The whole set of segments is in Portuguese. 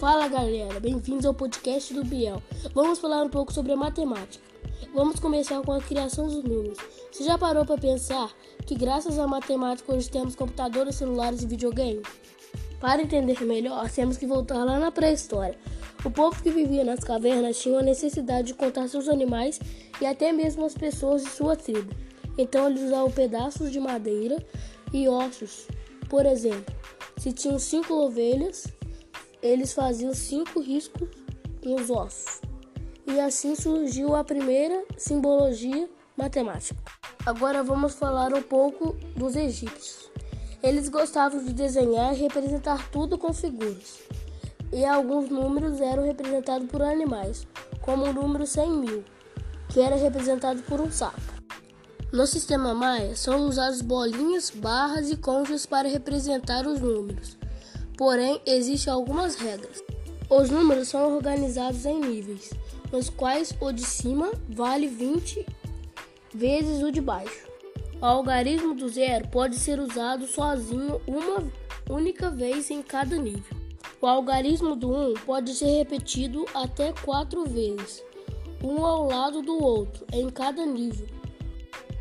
Fala galera, bem-vindos ao podcast do Biel. Vamos falar um pouco sobre a matemática. Vamos começar com a criação dos números. Você já parou para pensar que graças à matemática hoje temos computadores, celulares e videogames? Para entender melhor, temos que voltar lá na pré-história. O povo que vivia nas cavernas tinha a necessidade de contar seus animais e até mesmo as pessoas de sua tribo. Então eles usavam pedaços de madeira e ossos. Por exemplo, se tinham cinco ovelhas, eles faziam cinco riscos nos ossos. E assim surgiu a primeira simbologia matemática. Agora vamos falar um pouco dos egípcios. Eles gostavam de desenhar e representar tudo com figuras. E alguns números eram representados por animais, como o número 100 mil, que era representado por um sapo. No sistema Maia são usadas bolinhas, barras e conchas para representar os números. Porém, existem algumas regras. Os números são organizados em níveis, nos quais o de cima vale 20 vezes o de baixo. O algarismo do zero pode ser usado sozinho uma única vez em cada nível. O algarismo do 1 um pode ser repetido até quatro vezes, um ao lado do outro, em cada nível.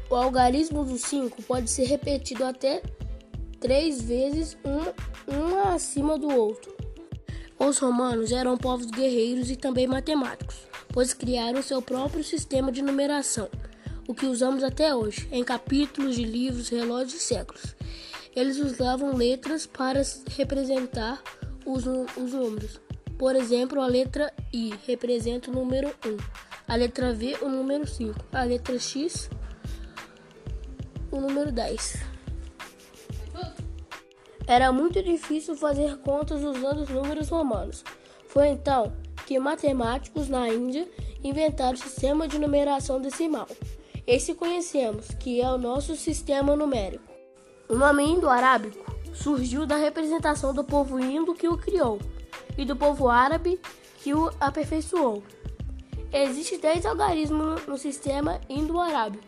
O algarismo do 5 pode ser repetido até três vezes, um, um acima do outro. Os romanos eram povos guerreiros e também matemáticos, pois criaram seu próprio sistema de numeração, o que usamos até hoje, em capítulos de livros, relógios e séculos. Eles usavam letras para representar os, os números. Por exemplo, a letra I representa o número 1, a letra V o número 5, a letra X o número 10. Era muito difícil fazer contas usando os números romanos. Foi então que matemáticos na Índia inventaram o sistema de numeração decimal. Esse conhecemos, que é o nosso sistema numérico. O nome indo-arábico surgiu da representação do povo indo que o criou e do povo árabe que o aperfeiçoou. Existem 10 algarismos no sistema indo-arábico.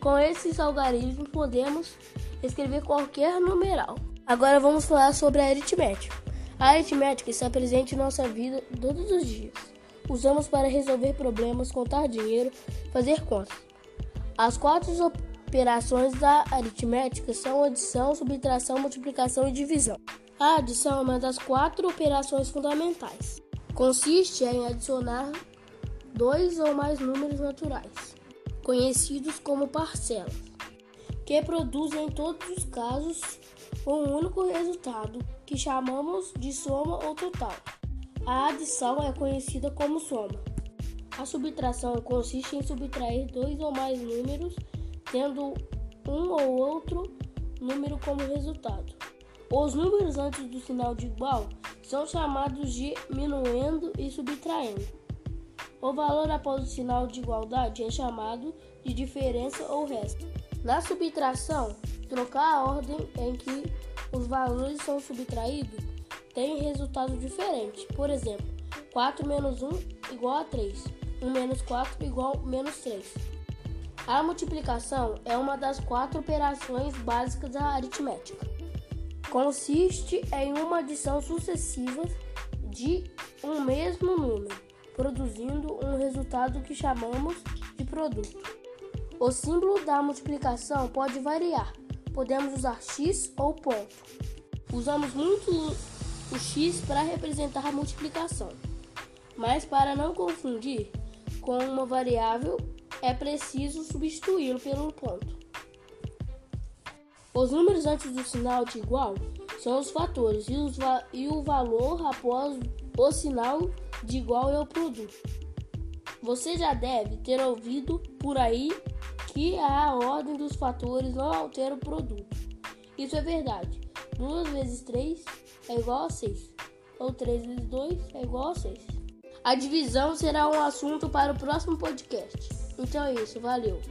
Com esses algarismos podemos escrever qualquer numeral. Agora vamos falar sobre a aritmética. A aritmética está presente em nossa vida todos os dias. Usamos para resolver problemas, contar dinheiro, fazer contas. As quatro operações da aritmética são adição, subtração, multiplicação e divisão. A adição é uma das quatro operações fundamentais. Consiste em adicionar dois ou mais números naturais, conhecidos como parcelas, que produzem em todos os casos um único resultado, que chamamos de soma ou total. A adição é conhecida como soma. A subtração consiste em subtrair dois ou mais números, tendo um ou outro número como resultado. Os números antes do sinal de igual são chamados de minuendo e subtraindo. O valor após o sinal de igualdade é chamado de diferença ou resto. Na subtração, trocar a ordem em que os valores são subtraídos tem resultado diferente. Por exemplo, 4 menos 1 igual a 3. 1 menos 4 igual a menos 3. A multiplicação é uma das quatro operações básicas da aritmética. Consiste em uma adição sucessiva de um mesmo número, produzindo um resultado que chamamos de produto. O símbolo da multiplicação pode variar podemos usar x ou ponto. Usamos muito o x para representar a multiplicação, mas para não confundir com uma variável, é preciso substituí-lo pelo ponto. Os números antes do sinal de igual são os fatores e, os va e o valor após o sinal de igual é o produto. Você já deve ter ouvido por aí que a ordem dos fatores não altera o produto. Isso é verdade. 2 vezes 3 é igual a 6. Ou 3 vezes 2 é igual a 6. A divisão será um assunto para o próximo podcast. Então é isso, valeu!